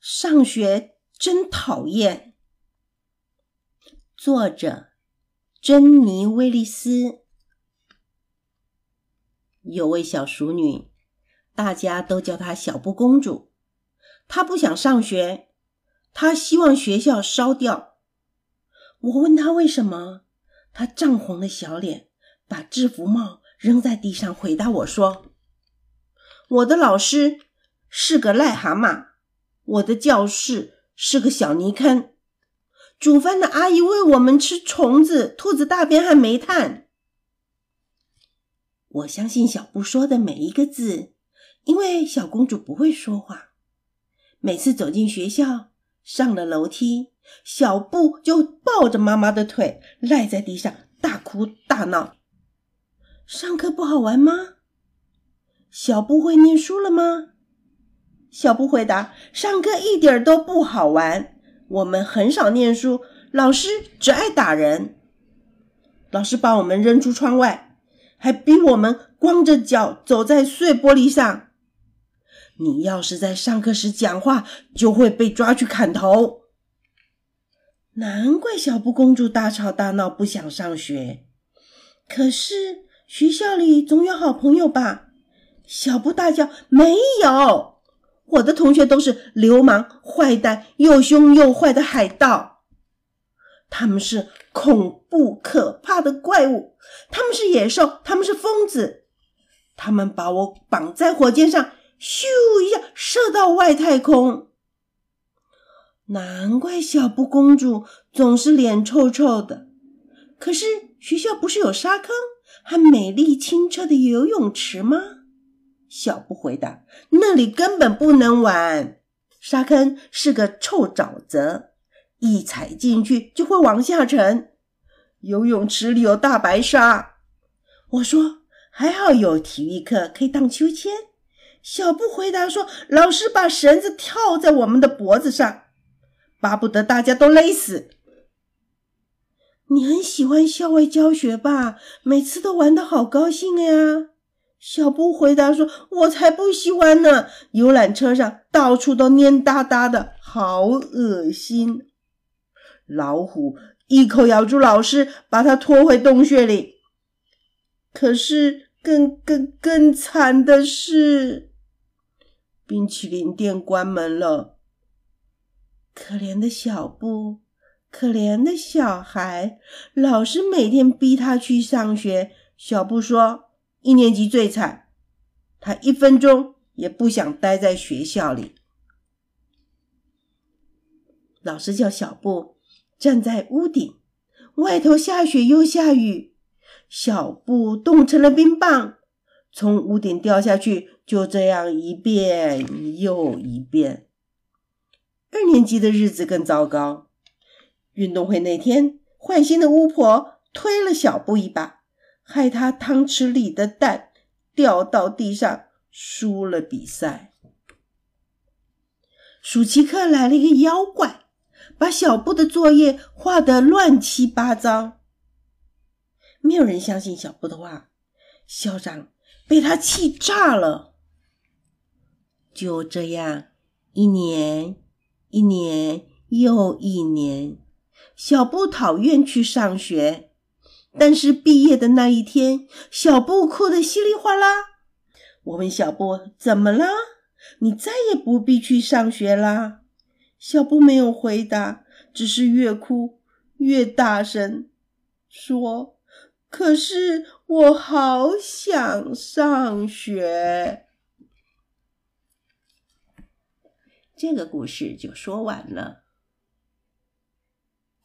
上学真讨厌。作者：珍妮·威利斯。有位小淑女，大家都叫她小布公主。她不想上学，她希望学校烧掉。我问她为什么，她涨红了小脸，把制服帽扔在地上，回答我说：“我的老师是个癞蛤蟆。”我的教室是个小泥坑，煮饭的阿姨喂我们吃虫子、兔子大便和煤炭。我相信小布说的每一个字，因为小公主不会说话。每次走进学校，上了楼梯，小布就抱着妈妈的腿，赖在地上大哭大闹。上课不好玩吗？小布会念书了吗？小布回答：“上课一点都不好玩，我们很少念书，老师只爱打人。老师把我们扔出窗外，还逼我们光着脚走在碎玻璃上。你要是在上课时讲话，就会被抓去砍头。难怪小布公主大吵大闹，不想上学。可是学校里总有好朋友吧？”小布大叫：“没有！”我的同学都是流氓、坏蛋，又凶又坏的海盗。他们是恐怖、可怕的怪物，他们是野兽，他们是疯子。他们把我绑在火箭上，咻一下射到外太空。难怪小布公主总是脸臭臭的。可是学校不是有沙坑和美丽清澈的游泳池吗？小布回答：“那里根本不能玩，沙坑是个臭沼泽，一踩进去就会往下沉。游泳池里有大白鲨。”我说：“还好有体育课可以荡秋千。”小布回答说：“老师把绳子套在我们的脖子上，巴不得大家都勒死。”你很喜欢校外教学吧？每次都玩得好高兴呀。小布回答说：“我才不喜欢呢！游览车上到处都黏哒哒的，好恶心。老虎一口咬住老师，把他拖回洞穴里。可是更更更惨的是，冰淇淋店关门了。可怜的小布，可怜的小孩，老师每天逼他去上学。小布说。”一年级最惨，他一分钟也不想待在学校里。老师叫小布站在屋顶，外头下雪又下雨，小布冻成了冰棒，从屋顶掉下去，就这样一遍又一遍。二年级的日子更糟糕，运动会那天，坏心的巫婆推了小布一把。害他汤匙里的蛋掉到地上，输了比赛。暑期课来了一个妖怪，把小布的作业画得乱七八糟。没有人相信小布的话，校长被他气炸了。就这样，一年一年又一年，小布讨厌去上学。但是毕业的那一天，小布哭得稀里哗啦。我问小布：“怎么了？你再也不必去上学啦？”小布没有回答，只是越哭越大声，说：“可是我好想上学。”这个故事就说完了。